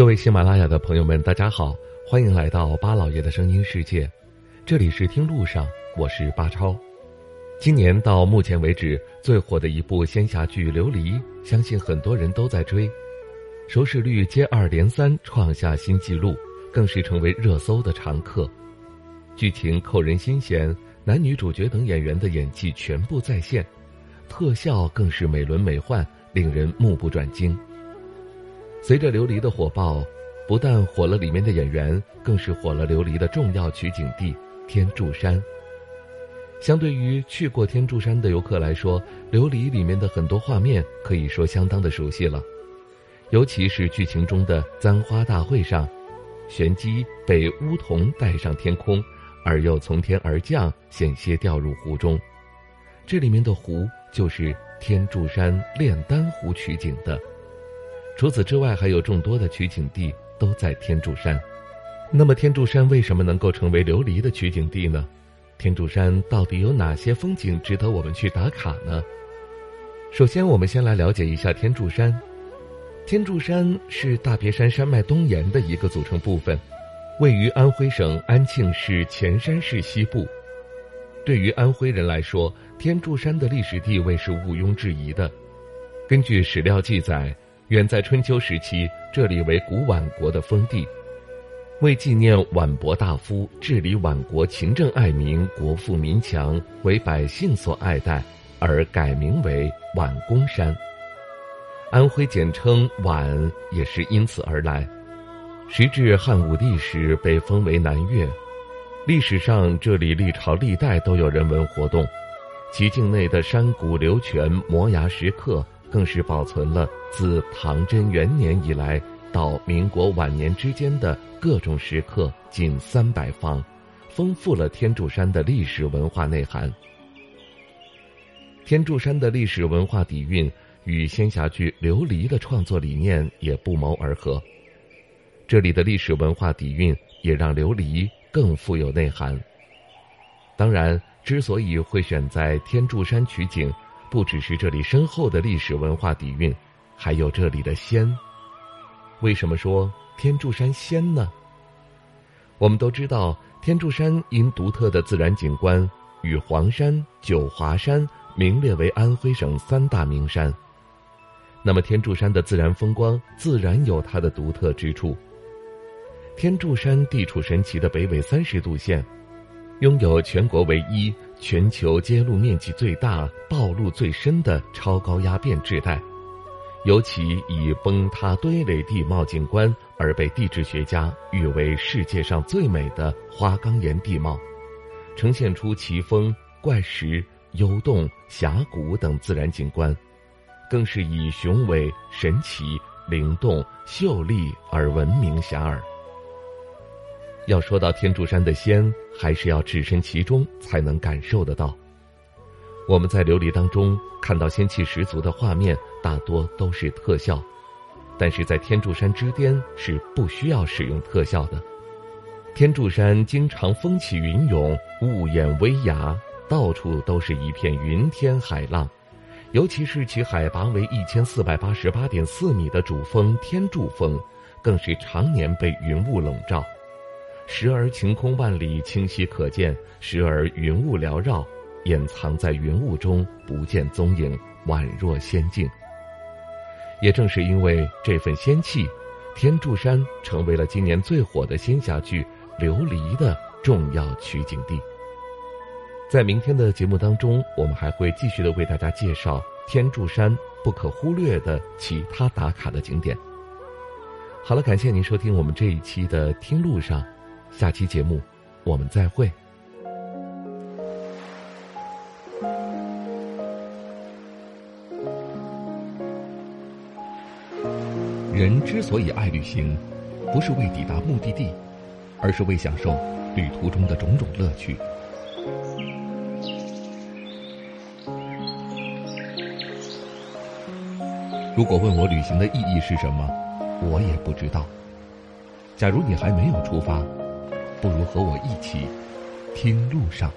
各位喜马拉雅的朋友们，大家好，欢迎来到巴老爷的声音世界。这里是听路上，我是巴超。今年到目前为止最火的一部仙侠剧《琉璃》，相信很多人都在追，收视率接二连三创下新纪录，更是成为热搜的常客。剧情扣人心弦，男女主角等演员的演技全部在线，特效更是美轮美奂，令人目不转睛。随着琉璃的火爆，不但火了里面的演员，更是火了琉璃的重要取景地天柱山。相对于去过天柱山的游客来说，琉璃里面的很多画面可以说相当的熟悉了，尤其是剧情中的簪花大会上，玄机被巫童带上天空，而又从天而降，险些掉入湖中。这里面的湖就是天柱山炼丹湖取景的。除此之外，还有众多的取景地都在天柱山。那么，天柱山为什么能够成为琉璃的取景地呢？天柱山到底有哪些风景值得我们去打卡呢？首先，我们先来了解一下天柱山。天柱山是大别山山脉东延的一个组成部分，位于安徽省安庆市潜山市西部。对于安徽人来说，天柱山的历史地位是毋庸置疑的。根据史料记载。远在春秋时期，这里为古宛国的封地。为纪念宛伯大夫治理宛国勤政爱民、国富民强，为百姓所爱戴，而改名为宛公山。安徽简称宛，也是因此而来。时至汉武帝时，被封为南岳。历史上，这里历朝历代都有人文活动，其境内的山谷流泉、摩崖石刻。更是保存了自唐贞元年以来到民国晚年之间的各种石刻近三百方，丰富了天柱山的历史文化内涵。天柱山的历史文化底蕴与仙侠剧《琉璃》的创作理念也不谋而合，这里的历史文化底蕴也让《琉璃》更富有内涵。当然，之所以会选在天柱山取景。不只是这里深厚的历史文化底蕴，还有这里的仙。为什么说天柱山仙呢？我们都知道，天柱山因独特的自然景观，与黄山、九华山名列为安徽省三大名山。那么，天柱山的自然风光自然有它的独特之处。天柱山地处神奇的北纬三十度线，拥有全国唯一。全球揭露面积最大、暴露最深的超高压变质带，尤其以崩塌堆垒地貌景观而被地质学家誉为世界上最美的花岗岩地貌，呈现出奇峰、怪石、幽洞、峡谷等自然景观，更是以雄伟、神奇、灵动、秀丽而闻名遐迩。要说到天柱山的仙，还是要置身其中才能感受得到。我们在琉璃当中看到仙气十足的画面，大多都是特效，但是在天柱山之巅是不需要使用特效的。天柱山经常风起云涌，雾掩微崖，到处都是一片云天海浪，尤其是其海拔为一千四百八十八点四米的主峰天柱峰，更是常年被云雾笼罩。时而晴空万里，清晰可见；时而云雾缭绕，掩藏在云雾中，不见踪影，宛若仙境。也正是因为这份仙气，天柱山成为了今年最火的仙侠剧《琉璃》的重要取景地。在明天的节目当中，我们还会继续的为大家介绍天柱山不可忽略的其他打卡的景点。好了，感谢您收听我们这一期的《听路上》。下期节目，我们再会。人之所以爱旅行，不是为抵达目的地，而是为享受旅途中的种种乐趣。如果问我旅行的意义是什么，我也不知道。假如你还没有出发。不如和我一起听路上。